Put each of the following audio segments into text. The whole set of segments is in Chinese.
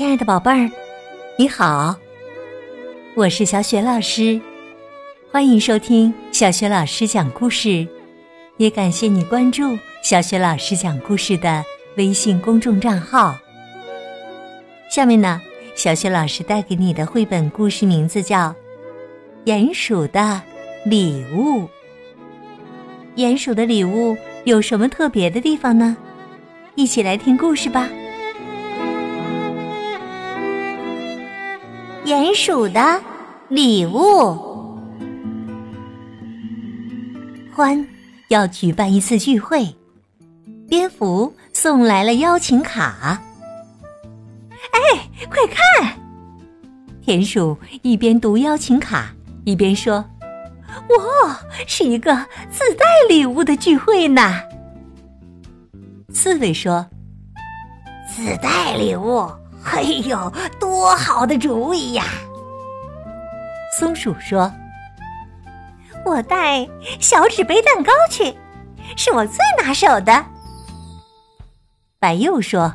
亲爱的宝贝儿，你好，我是小雪老师，欢迎收听小雪老师讲故事，也感谢你关注小雪老师讲故事的微信公众账号。下面呢，小雪老师带给你的绘本故事名字叫《鼹鼠的礼物》。鼹鼠的礼物有什么特别的地方呢？一起来听故事吧。鼹鼠的礼物，欢要举办一次聚会，蝙蝠送来了邀请卡。哎，快看！田鼠一边读邀请卡，一边说：“哇，是一个自带礼物的聚会呢。”刺猬说：“自带礼物，哎呦，多好的主意呀！”松鼠说：“我带小纸杯蛋糕去，是我最拿手的。”白鼬说：“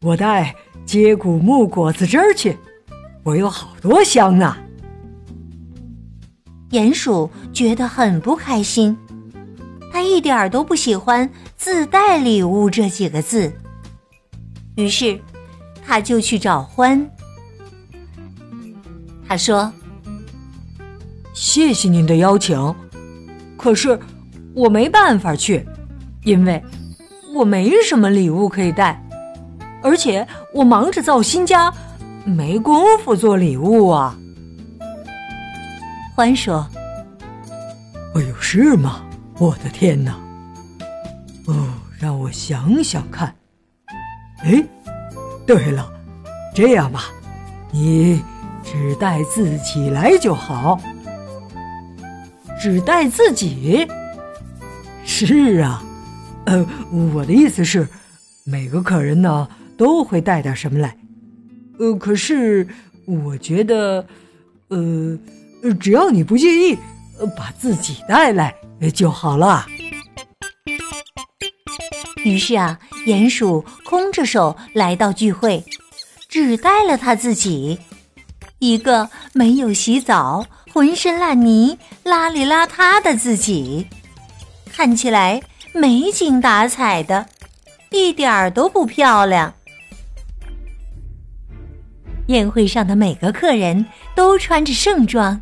我带接骨木果子汁儿去，我有好多箱呢。”鼹鼠觉得很不开心。他一点儿都不喜欢“自带礼物”这几个字，于是他就去找欢。他说：“谢谢您的邀请，可是我没办法去，因为我没什么礼物可以带，而且我忙着造新家，没工夫做礼物啊。”欢说：“哎呦，是吗？”我的天哪！哦，让我想想看。哎，对了，这样吧，你只带自己来就好。只带自己？是啊，呃，我的意思是，每个客人呢都会带点什么来。呃，可是我觉得，呃，只要你不介意，呃把自己带来。就好了。于是啊，鼹鼠空着手来到聚会，只带了他自己，一个没有洗澡、浑身烂泥、邋里邋遢的自己，看起来没精打采的，一点儿都不漂亮。宴会上的每个客人都穿着盛装，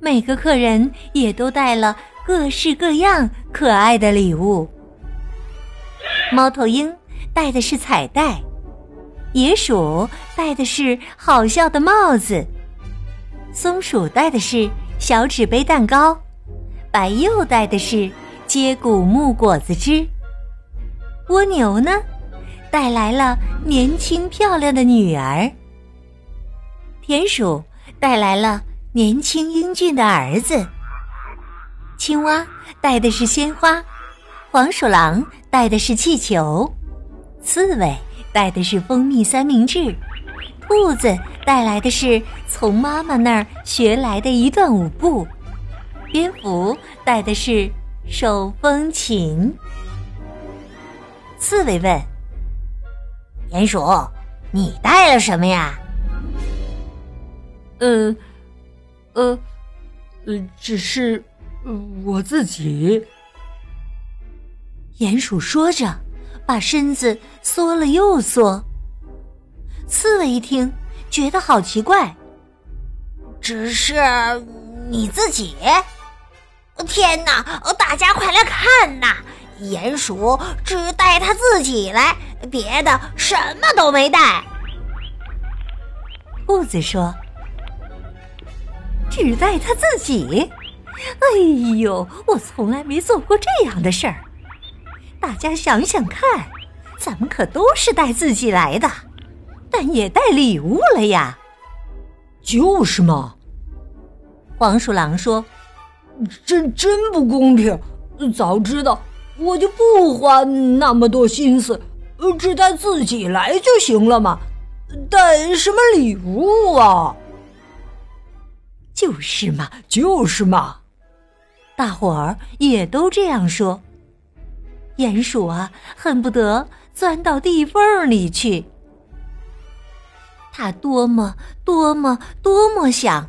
每个客人也都带了。各式各样可爱的礼物。猫头鹰戴的是彩带，野鼠戴的是好笑的帽子，松鼠戴的是小纸杯蛋糕，白鼬戴的是接骨木果子汁。蜗牛呢，带来了年轻漂亮的女儿。田鼠带来了年轻英俊的儿子。青蛙带的是鲜花，黄鼠狼带的是气球，刺猬带的是蜂蜜三明治，兔子带来的是从妈妈那儿学来的一段舞步，蝙蝠带的是手风琴。刺猬问：“鼹鼠，你带了什么呀？”“呃，呃，呃，只是……”我自己，鼹鼠说着，把身子缩了又缩。刺猬一听，觉得好奇怪。只是你自己？天哪！大家快来看呐！鼹鼠只带他自己来，别的什么都没带。兔子说：“只带他自己。”哎呦，我从来没做过这样的事儿。大家想想看，咱们可都是带自己来的，但也带礼物了呀。就是嘛。黄鼠狼说：“真真不公平！早知道我就不花那么多心思，只带自己来就行了嘛。带什么礼物啊？就是嘛，就是嘛。”大伙儿也都这样说。鼹鼠啊，恨不得钻到地缝里去。他多么多么多么想，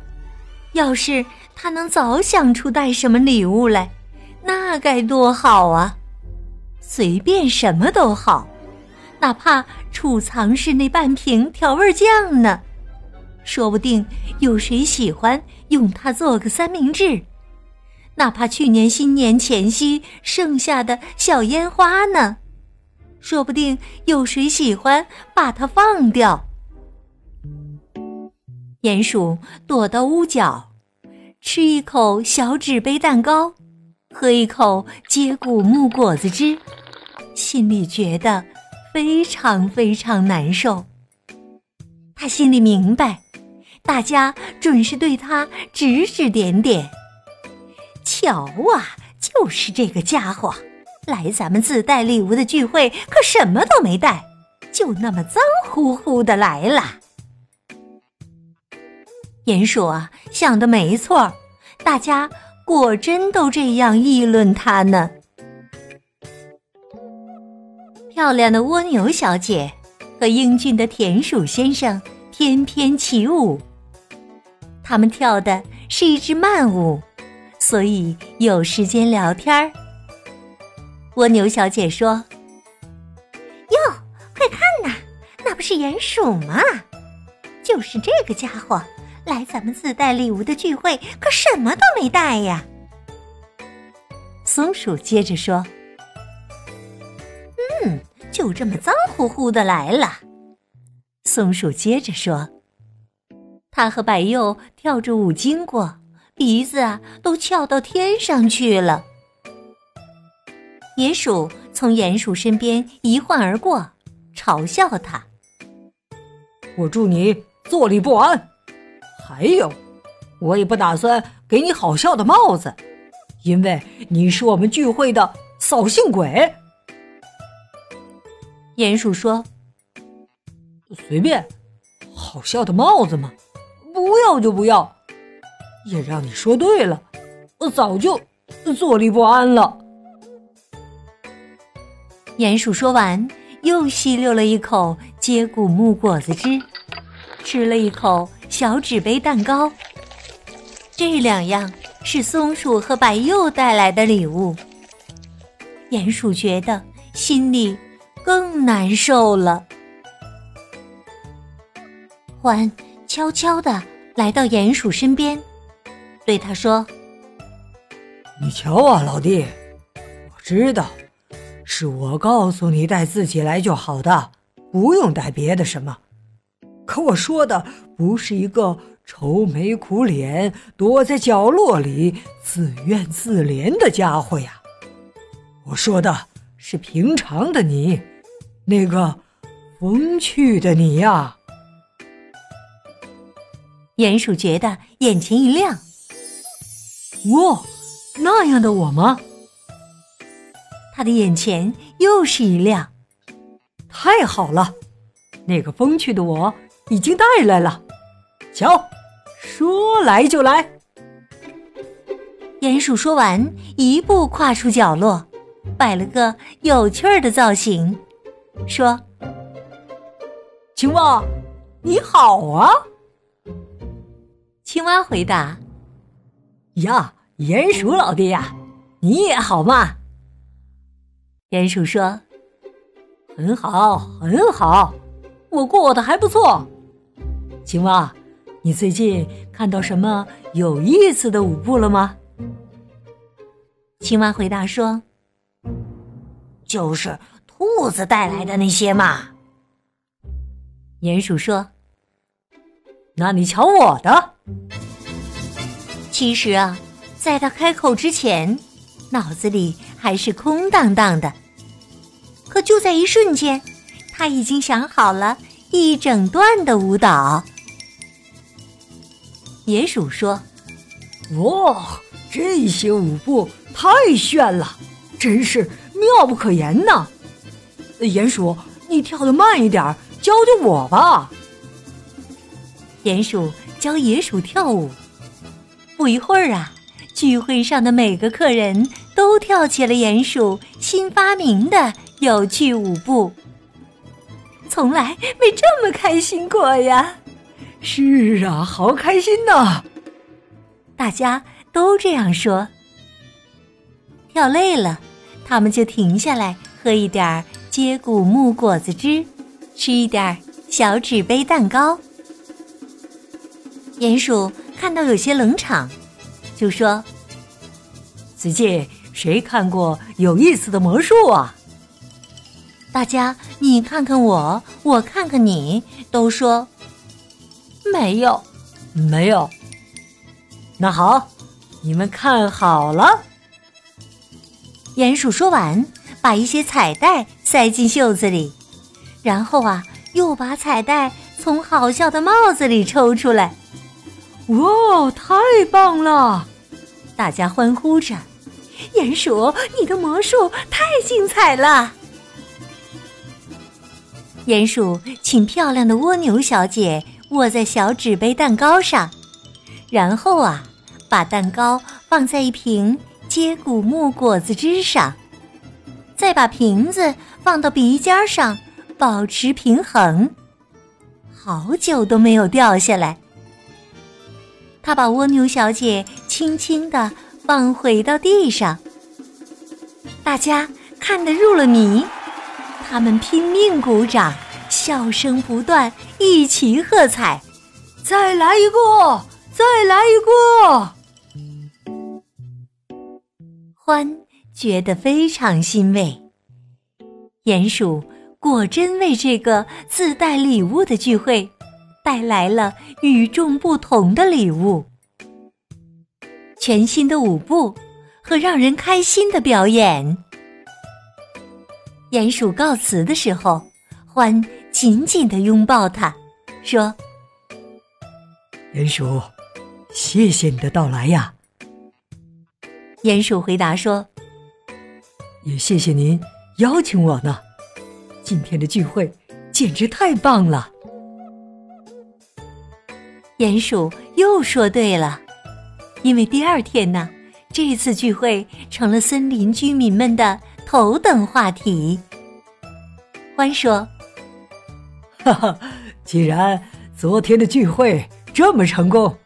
要是他能早想出带什么礼物来，那该多好啊！随便什么都好，哪怕储藏室那半瓶调味酱呢，说不定有谁喜欢用它做个三明治。哪怕去年新年前夕剩下的小烟花呢，说不定有谁喜欢把它放掉。鼹鼠躲到屋角，吃一口小纸杯蛋糕，喝一口接骨木果子汁，心里觉得非常非常难受。他心里明白，大家准是对他指指点点。瞧啊，就是这个家伙，来咱们自带礼物的聚会，可什么都没带，就那么脏乎乎的来了。鼹鼠啊，想的没错，大家果真都这样议论他呢。漂亮的蜗牛小姐和英俊的田鼠先生翩翩起舞，他们跳的是一支慢舞，所以有时间聊天儿。蜗牛小姐说：“哟，快看呐，那不是鼹鼠吗？就是这个家伙。”来咱们自带礼物的聚会，可什么都没带呀。松鼠接着说：“嗯，就这么脏乎乎的来了。”松鼠接着说：“他和白鼬跳着舞经过，鼻子啊都翘到天上去了。”野鼠从鼹鼠身边一晃而过，嘲笑他：“我祝你坐立不安。”还有，我也不打算给你好笑的帽子，因为你是我们聚会的扫兴鬼。鼹鼠说：“随便，好笑的帽子嘛，不要就不要。也让你说对了，我早就坐立不安了。”鼹鼠说完，又吸溜了一口接骨木果子汁，吃了一口。小纸杯蛋糕，这两样是松鼠和白鼬带来的礼物。鼹鼠觉得心里更难受了。獾悄悄的来到鼹鼠身边，对他说：“你瞧啊，老弟，我知道，是我告诉你带自己来就好的，不用带别的什么。”可我说的不是一个愁眉苦脸、躲在角落里自怨自怜的家伙呀，我说的是平常的你，那个风趣的你呀。鼹鼠觉得眼前一亮，哇，那样的我吗？他的眼前又是一亮，太好了，那个风趣的我。已经带来了，瞧，说来就来。鼹鼠说完，一步跨出角落，摆了个有趣儿的造型，说：“青蛙，你好啊！”青蛙回答：“呀，鼹鼠老弟呀，你也好嘛。”鼹鼠说：“很好，很好，我过得还不错。”青蛙，你最近看到什么有意思的舞步了吗？青蛙回答说：“就是兔子带来的那些嘛。”鼹鼠说：“那你瞧我的。”其实啊，在他开口之前，脑子里还是空荡荡的。可就在一瞬间，他已经想好了一整段的舞蹈。野鼠说：“哇，这些舞步太炫了，真是妙不可言呐！鼹鼠，你跳的慢一点，教教我吧。”鼹鼠教野鼠跳舞。不一会儿啊，聚会上的每个客人都跳起了鼹鼠新发明的有趣舞步，从来没这么开心过呀！是啊，好开心呐！大家都这样说。跳累了，他们就停下来喝一点接骨木果子汁，吃一点小纸杯蛋糕。鼹鼠看到有些冷场，就说：“最近谁看过有意思的魔术啊？”大家你看看我，我看看你，都说没有，没有。那好，你们看好了。鼹鼠说完，把一些彩带塞进袖子里，然后啊，又把彩带从好笑的帽子里抽出来。哇，太棒了！大家欢呼着。鼹鼠，你的魔术太精彩了！鼹鼠请漂亮的蜗牛小姐卧在小纸杯蛋糕上，然后啊，把蛋糕放在一瓶接骨木果子汁上，再把瓶子放到鼻尖上，保持平衡，好久都没有掉下来。他把蜗牛小姐轻轻地放回到地上，大家看得入了迷。他们拼命鼓掌，笑声不断，一起喝彩。再来一个，再来一个！欢觉得非常欣慰。鼹鼠果真为这个自带礼物的聚会带来了与众不同的礼物：全新的舞步和让人开心的表演。鼹鼠告辞的时候，獾紧紧的拥抱他，说：“鼹鼠，谢谢你的到来呀。”鼹鼠回答说：“也谢谢您邀请我呢，今天的聚会简直太棒了。”鼹鼠又说：“对了，因为第二天呢，这次聚会成了森林居民们的。”头等话题。欢说：“哈哈，既然昨天的聚会这么成功，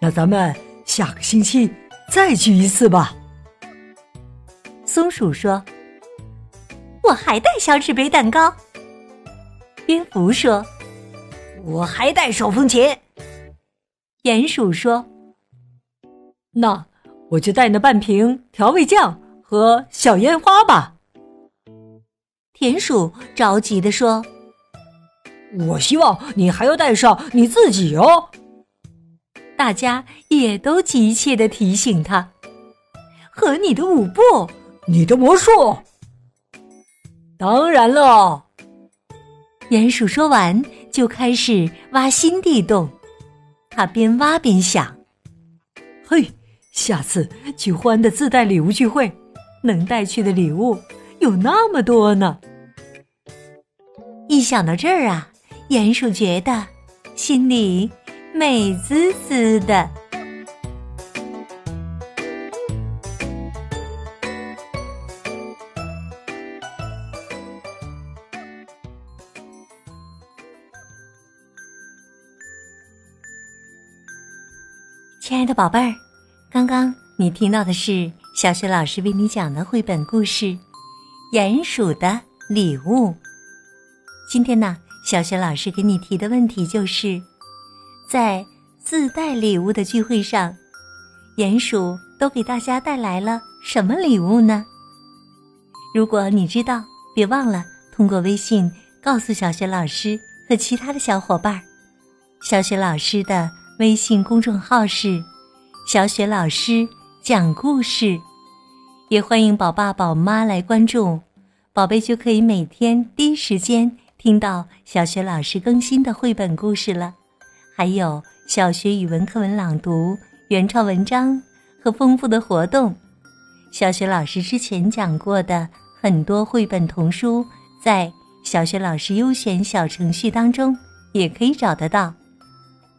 那咱们下个星期再聚一次吧。”松鼠说：“我还带小纸杯蛋糕。”蝙蝠说：“我还带手风琴。”鼹鼠说：“那我就带那半瓶调味酱。”和小烟花吧，田鼠着急的说：“我希望你还要带上你自己哦。”大家也都急切的提醒他：“和你的舞步，你的魔术。”当然了，鼹鼠说完就开始挖新地洞，他边挖边想：“嘿，下次去欢的自带礼物聚会。”能带去的礼物有那么多呢！一想到这儿啊，鼹鼠觉得心里美滋滋的。亲爱的宝贝儿，刚刚你听到的是。小雪老师为你讲的绘本故事《鼹鼠的礼物》。今天呢，小雪老师给你提的问题就是：在自带礼物的聚会上，鼹鼠都给大家带来了什么礼物呢？如果你知道，别忘了通过微信告诉小雪老师和其他的小伙伴儿。小雪老师的微信公众号是“小雪老师”。讲故事，也欢迎宝爸宝妈来关注，宝贝就可以每天第一时间听到小雪老师更新的绘本故事了。还有小学语文课文朗读、原创文章和丰富的活动。小学老师之前讲过的很多绘本童书，在小学老师优选小程序当中也可以找得到。